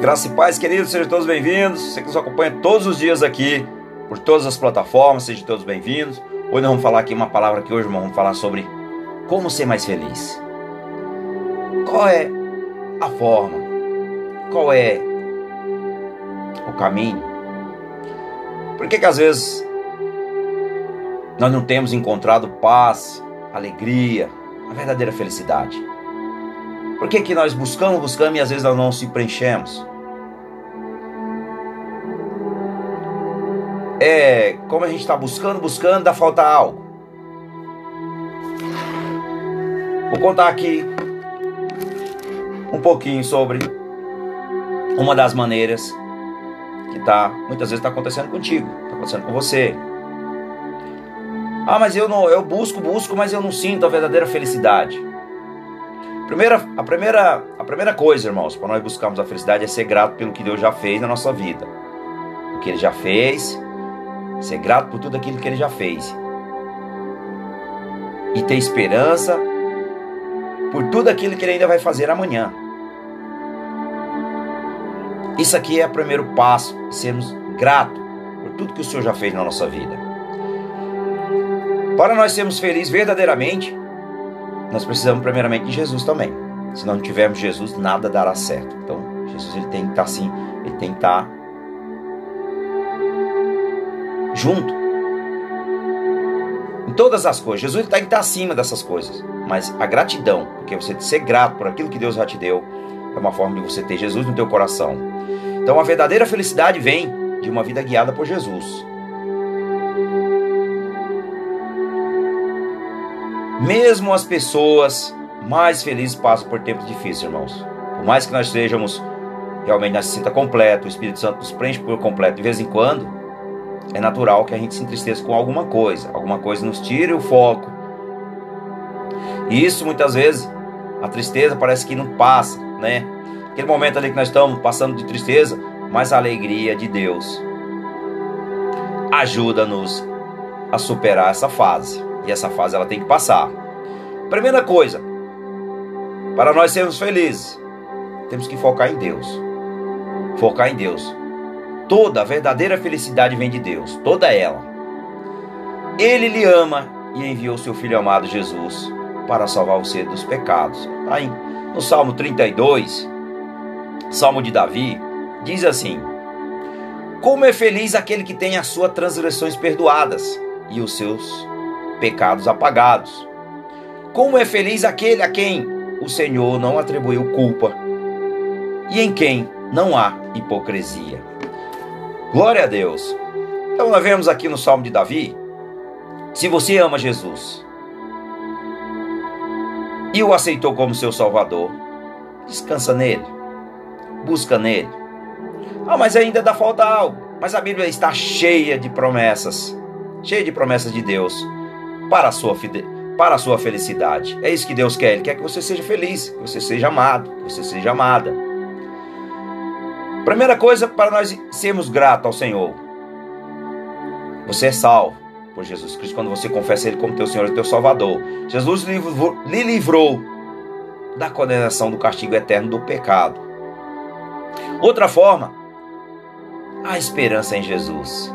Graça e paz, queridos, sejam todos bem-vindos. Você que nos acompanha todos os dias aqui, por todas as plataformas, sejam todos bem-vindos. Hoje nós vamos falar aqui uma palavra que hoje irmão, vamos falar sobre como ser mais feliz. Qual é a forma? Qual é o caminho? Por que que às vezes nós não temos encontrado paz, alegria, a verdadeira felicidade? Por que, que nós buscamos, buscamos e às vezes nós não se preenchemos? É como a gente está buscando, buscando, dá falta algo. Vou contar aqui um pouquinho sobre uma das maneiras que tá muitas vezes está acontecendo contigo, está acontecendo com você. Ah, mas eu não, eu busco, busco, mas eu não sinto a verdadeira felicidade. Primeira, a primeira, a primeira coisa, irmãos, para nós buscarmos a felicidade é ser grato pelo que Deus já fez na nossa vida, o que Ele já fez ser grato por tudo aquilo que ele já fez. E ter esperança por tudo aquilo que ele ainda vai fazer amanhã. Isso aqui é o primeiro passo, sermos gratos por tudo que o Senhor já fez na nossa vida. Para nós sermos felizes verdadeiramente, nós precisamos primeiramente de Jesus também. Se não tivermos Jesus, nada dará certo. Então, Jesus ele tem que estar assim, ele tem que estar junto. Em todas as coisas. Jesus está tá acima dessas coisas. Mas a gratidão, porque você ser grato por aquilo que Deus já te deu, é uma forma de você ter Jesus no teu coração. Então a verdadeira felicidade vem de uma vida guiada por Jesus. Mesmo as pessoas mais felizes passam por tempos difíceis, irmãos. Por mais que nós sejamos realmente nós se sinta completo, o Espírito Santo nos preenche por completo de vez em quando, é natural que a gente se entristeça com alguma coisa, alguma coisa nos tire o foco. E isso muitas vezes, a tristeza parece que não passa, né? Aquele momento ali que nós estamos passando de tristeza, mas a alegria de Deus ajuda-nos a superar essa fase. E essa fase ela tem que passar. Primeira coisa, para nós sermos felizes, temos que focar em Deus. Focar em Deus. Toda a verdadeira felicidade vem de Deus, toda ela. Ele lhe ama e enviou seu filho amado Jesus para salvar você dos pecados. Aí, no Salmo 32, Salmo de Davi, diz assim: Como é feliz aquele que tem as suas transgressões perdoadas e os seus pecados apagados. Como é feliz aquele a quem o Senhor não atribuiu culpa e em quem não há hipocrisia. Glória a Deus. Então nós vemos aqui no Salmo de Davi, se você ama Jesus e o aceitou como seu Salvador, descansa nele, busca nele. Ah, mas ainda dá falta algo. Mas a Bíblia está cheia de promessas, cheia de promessas de Deus para a sua para a sua felicidade. É isso que Deus quer. Ele quer que você seja feliz, que você seja amado, que você seja amada. Primeira coisa para nós sermos gratos ao Senhor. Você é salvo por Jesus Cristo quando você confessa Ele como teu Senhor e teu Salvador. Jesus lhe livrou da condenação do castigo eterno do pecado. Outra forma, a esperança em Jesus.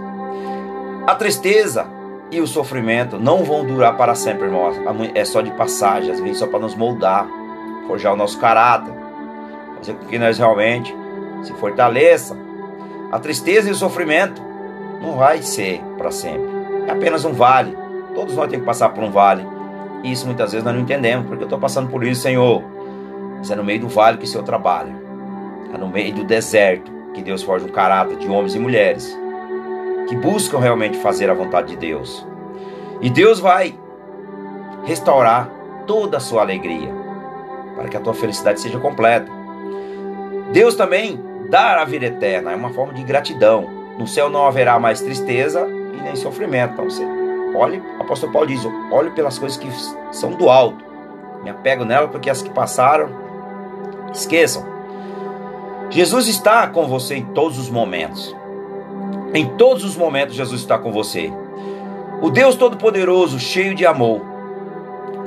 A tristeza e o sofrimento não vão durar para sempre, irmão. É só de passagem, às vezes só para nos moldar, forjar o nosso caráter, fazer com que nós realmente se fortaleça. A tristeza e o sofrimento não vai ser para sempre. É apenas um vale. Todos nós temos que passar por um vale. E isso muitas vezes nós não entendemos. Porque eu estou passando por isso, Senhor. Mas é no meio do vale que o Senhor trabalha. É no meio do deserto que Deus forja um caráter de homens e mulheres que buscam realmente fazer a vontade de Deus. E Deus vai restaurar toda a sua alegria para que a tua felicidade seja completa. Deus também dar a vida eterna, é uma forma de gratidão. No céu não haverá mais tristeza e nem sofrimento. Então você olhe, o apóstolo Paulo diz: olhe pelas coisas que são do alto. Me apego nela porque as que passaram, esqueçam. Jesus está com você em todos os momentos. Em todos os momentos, Jesus está com você. O Deus Todo-Poderoso, cheio de amor,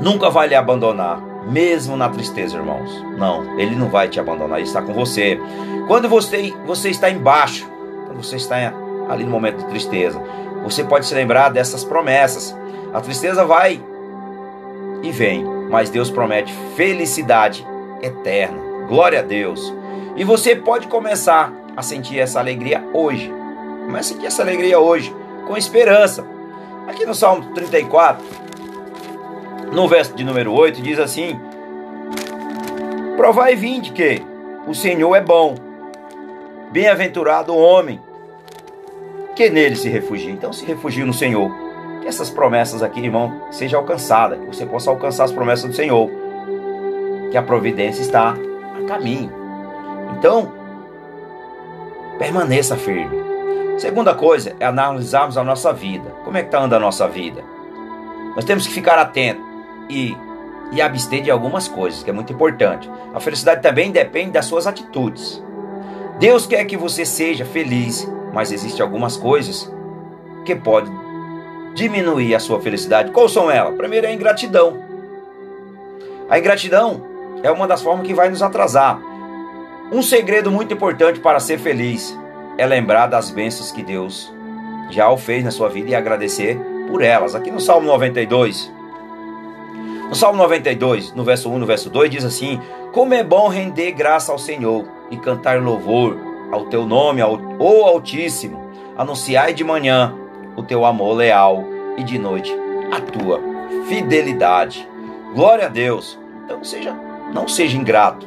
nunca vai lhe abandonar mesmo na tristeza, irmãos. Não, ele não vai te abandonar, ele está com você. Quando você, você está embaixo, quando você está ali no momento de tristeza, você pode se lembrar dessas promessas. A tristeza vai e vem, mas Deus promete felicidade eterna. Glória a Deus. E você pode começar a sentir essa alegria hoje. Comece a sentir essa alegria hoje, com esperança. Aqui no Salmo 34, no verso de número 8, diz assim: Provai e vinde que o Senhor é bom, bem-aventurado o homem que nele se refugia. Então se refugie no Senhor. Que essas promessas aqui, irmão, sejam alcançadas, que você possa alcançar as promessas do Senhor. Que a providência está a caminho. Então, permaneça firme. Segunda coisa é analisarmos a nossa vida. Como é que está andando a nossa vida? Nós temos que ficar atento e, e abster de algumas coisas, que é muito importante. A felicidade também depende das suas atitudes. Deus quer que você seja feliz, mas existem algumas coisas que podem diminuir a sua felicidade. Quais são elas? Primeiro é a ingratidão. A ingratidão é uma das formas que vai nos atrasar. Um segredo muito importante para ser feliz é lembrar das bênçãos que Deus já o fez na sua vida e agradecer por elas. Aqui no Salmo 92, no Salmo 92, no verso 1 no verso 2, diz assim: Como é bom render graça ao Senhor e cantar louvor ao teu nome, ao, Altíssimo, anunciai de manhã o teu amor leal e de noite a tua fidelidade. Glória a Deus. Então seja, não seja ingrato.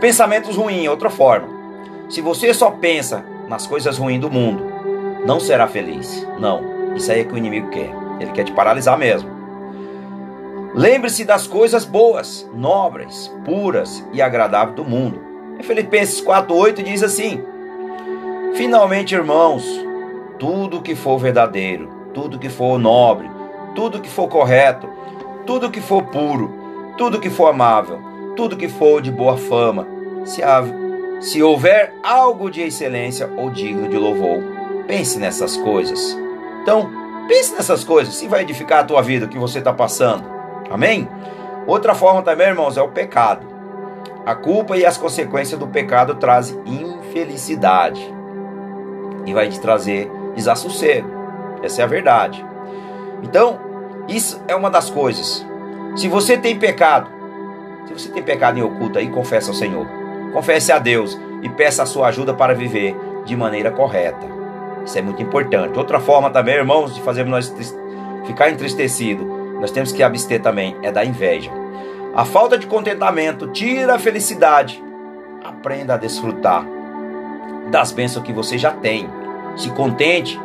Pensamentos ruins, outra forma. Se você só pensa nas coisas ruins do mundo, não será feliz. Não. Isso aí é que o inimigo quer. Ele quer te paralisar mesmo. Lembre-se das coisas boas, nobres, puras e agradáveis do mundo. Em Filipenses 4:8 diz assim: Finalmente, irmãos, tudo que for verdadeiro, tudo que for nobre, tudo que for correto, tudo que for puro, tudo que for amável, tudo que for de boa fama, se, há, se houver algo de excelência ou digno de louvor, pense nessas coisas. Então, pense nessas coisas, se vai edificar a tua vida, o que você está passando. Amém? Outra forma também, irmãos, é o pecado. A culpa e as consequências do pecado trazem infelicidade e vai te trazer desassossego. Essa é a verdade. Então, isso é uma das coisas. Se você tem pecado, se você tem pecado em oculto aí, confessa ao Senhor. Confesse a Deus e peça a sua ajuda para viver de maneira correta. Isso é muito importante. Outra forma também, irmãos, de fazermos nós ficar entristecido, nós temos que abster também, é da inveja. A falta de contentamento tira a felicidade. Aprenda a desfrutar das bênçãos que você já tem. Se contente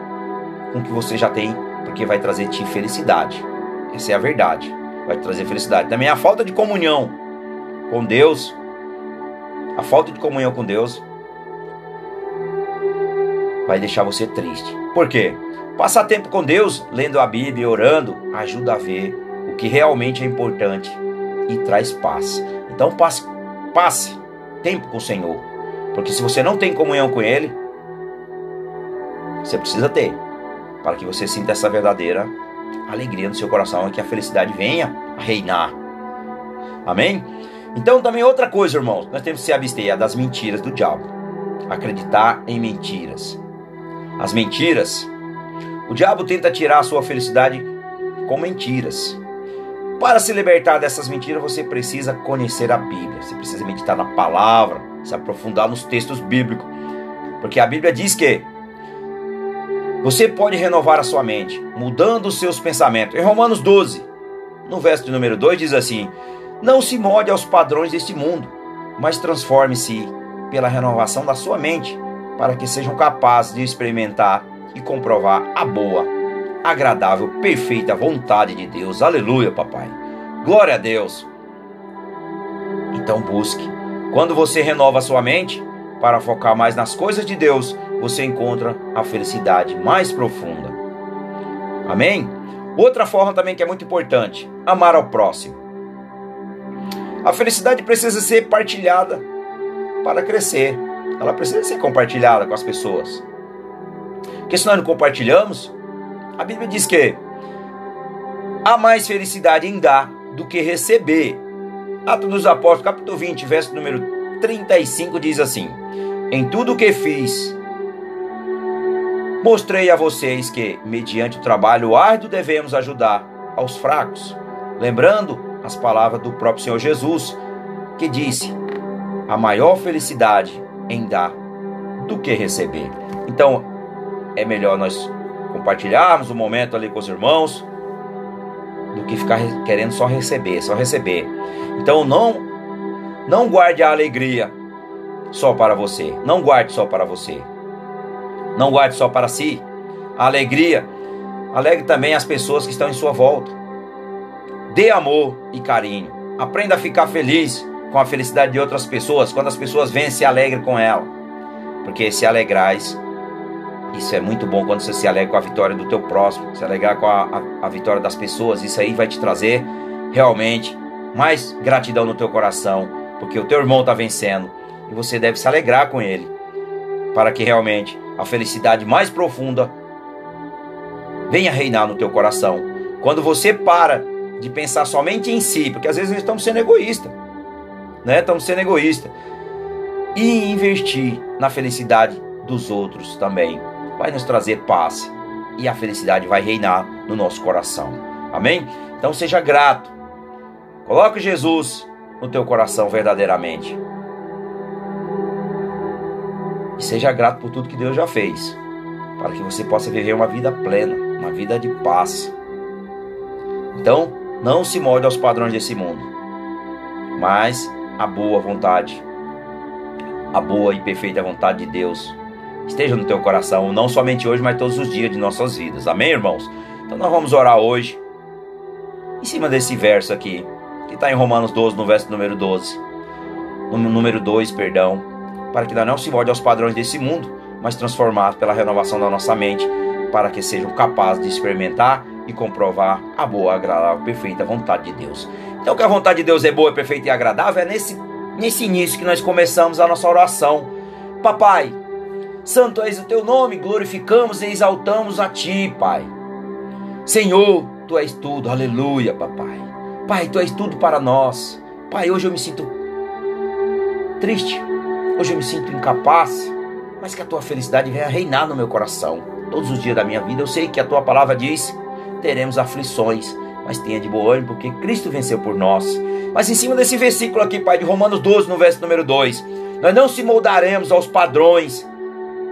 com o que você já tem, porque vai trazer te felicidade. Essa é a verdade. Vai trazer felicidade. Também a falta de comunhão com Deus, a falta de comunhão com Deus, vai deixar você triste. Por quê? Passar tempo com Deus, lendo a Bíblia, orando, ajuda a ver o que realmente é importante e traz paz. Então passe, passe tempo com o Senhor. Porque se você não tem comunhão com Ele, você precisa ter. Para que você sinta essa verdadeira alegria no seu coração e que a felicidade venha a reinar. Amém? Então também outra coisa, irmãos, nós temos que se abster das mentiras do diabo. Acreditar em mentiras. As mentiras, o diabo tenta tirar a sua felicidade com mentiras. Para se libertar dessas mentiras, você precisa conhecer a Bíblia, você precisa meditar na palavra, se aprofundar nos textos bíblicos. Porque a Bíblia diz que você pode renovar a sua mente, mudando os seus pensamentos. Em Romanos 12, no verso de número 2, diz assim: não se molde aos padrões deste mundo, mas transforme-se pela renovação da sua mente, para que sejam capazes de experimentar e comprovar a boa, agradável, perfeita vontade de Deus. Aleluia, papai. Glória a Deus. Então busque. Quando você renova a sua mente para focar mais nas coisas de Deus, você encontra a felicidade mais profunda. Amém? Outra forma também que é muito importante: amar ao próximo. A felicidade precisa ser partilhada para crescer. Ela precisa ser compartilhada com as pessoas. Porque se nós não compartilhamos, a Bíblia diz que há mais felicidade em dar do que receber. Atos dos Apóstolos, capítulo 20, verso número 35 diz assim: Em tudo o que fiz, mostrei a vocês que, mediante o trabalho árduo, devemos ajudar aos fracos, lembrando as palavras do próprio Senhor Jesus, que disse: a maior felicidade em dar do que receber. Então, é melhor nós compartilharmos o momento ali com os irmãos do que ficar querendo só receber, só receber. Então, não não guarde a alegria só para você. Não guarde só para você. Não guarde só para si. A alegria alegre também as pessoas que estão em sua volta. Dê amor e carinho. Aprenda a ficar feliz com a felicidade de outras pessoas. Quando as pessoas vêm, se alegre com ela. Porque se alegrais, isso é muito bom quando você se alegra com a vitória do teu próximo, se alegrar com a, a, a vitória das pessoas. Isso aí vai te trazer realmente mais gratidão no teu coração, porque o teu irmão está vencendo e você deve se alegrar com ele, para que realmente a felicidade mais profunda venha reinar no teu coração. Quando você para de pensar somente em si, porque às vezes estamos sendo egoístas né? Estamos sendo egoístas. E investir na felicidade dos outros também vai nos trazer paz e a felicidade vai reinar no nosso coração. Amém? Então seja grato. Coloque Jesus no teu coração verdadeiramente. E seja grato por tudo que Deus já fez, para que você possa viver uma vida plena, uma vida de paz. Então, não se molde aos padrões desse mundo, mas a boa vontade, a boa e perfeita vontade de Deus esteja no teu coração, não somente hoje, mas todos os dias de nossas vidas. Amém, irmãos? Então nós vamos orar hoje em cima desse verso aqui, que está em Romanos 12, no verso número 12, no número 2, perdão, para que não se molde aos padrões desse mundo, mas transformados pela renovação da nossa mente, para que sejam capazes de experimentar e comprovar a boa, agradável, perfeita vontade de Deus. Então, que a vontade de Deus é boa, perfeita e agradável, é nesse, nesse início que nós começamos a nossa oração. Papai, santo és o teu nome, glorificamos e exaltamos a ti, Pai. Senhor, tu és tudo, aleluia, papai. Pai, tu és tudo para nós. Pai, hoje eu me sinto triste, hoje eu me sinto incapaz, mas que a tua felicidade venha reinar no meu coração. Todos os dias da minha vida, eu sei que a tua palavra diz teremos aflições, mas tenha de bom ânimo, porque Cristo venceu por nós. Mas em cima desse versículo aqui, Pai, de Romanos 12, no verso número 2, nós não se moldaremos aos padrões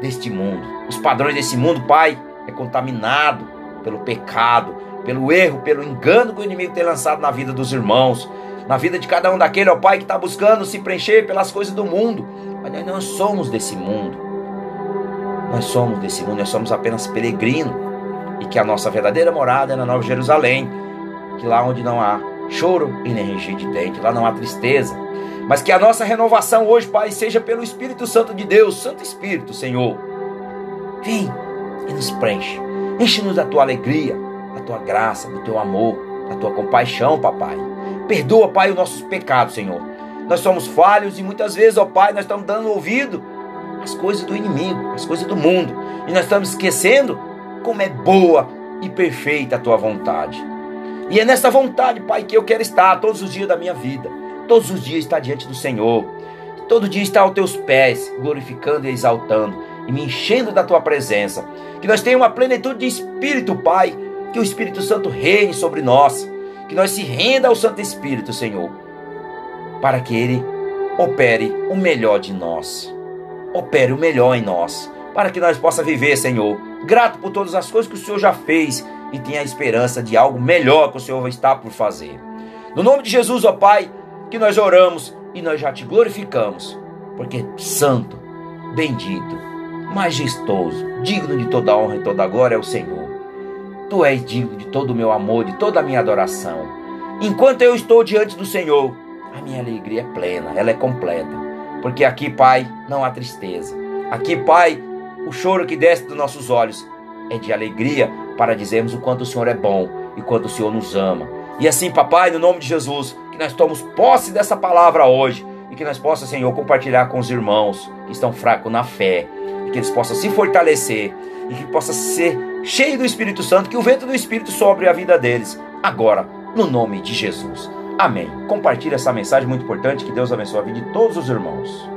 deste mundo. Os padrões desse mundo, Pai, é contaminado pelo pecado, pelo erro, pelo engano que o inimigo tem lançado na vida dos irmãos, na vida de cada um daquele, ó Pai, que está buscando se preencher pelas coisas do mundo. Mas nós não somos desse mundo. Nós somos desse mundo, nós somos apenas peregrinos e que a nossa verdadeira morada é na Nova Jerusalém, que lá onde não há choro e nem ranger de dente, lá não há tristeza, mas que a nossa renovação hoje, Pai, seja pelo Espírito Santo de Deus, Santo Espírito, Senhor. Vem e nos preenche, enche-nos da tua alegria, da tua graça, do teu amor, da tua compaixão, papai. Perdoa, Pai, os nossos pecados, Senhor. Nós somos falhos e muitas vezes, ó Pai, nós estamos dando ouvido às coisas do inimigo, às coisas do mundo, e nós estamos esquecendo como é boa e perfeita a tua vontade. E é nessa vontade, Pai, que eu quero estar todos os dias da minha vida. Todos os dias estar diante do Senhor. Todo dia estar aos teus pés, glorificando e exaltando e me enchendo da tua presença. Que nós tenhamos uma plenitude de espírito, Pai. Que o Espírito Santo reine sobre nós. Que nós se renda ao Santo Espírito, Senhor. Para que ele opere o melhor de nós. Opere o melhor em nós. Para que nós possa viver, Senhor, grato por todas as coisas que o Senhor já fez e tenha a esperança de algo melhor que o Senhor está por fazer. No nome de Jesus, ó Pai, que nós oramos e nós já te glorificamos, porque santo, bendito, majestoso, digno de toda honra e toda glória é o Senhor. Tu és digno de todo o meu amor, de toda a minha adoração. Enquanto eu estou diante do Senhor, a minha alegria é plena, ela é completa. Porque aqui, Pai, não há tristeza. Aqui, Pai, o choro que desce dos nossos olhos é de alegria para dizermos o quanto o Senhor é bom e quanto o Senhor nos ama. E assim, papai, no nome de Jesus, que nós tomemos posse dessa palavra hoje e que nós possamos, Senhor, compartilhar com os irmãos que estão fracos na fé, e que eles possam se fortalecer e que possa ser cheio do Espírito Santo, que o vento do Espírito sobre a vida deles, agora, no nome de Jesus. Amém. Compartilhe essa mensagem muito importante. Que Deus abençoe a vida de todos os irmãos.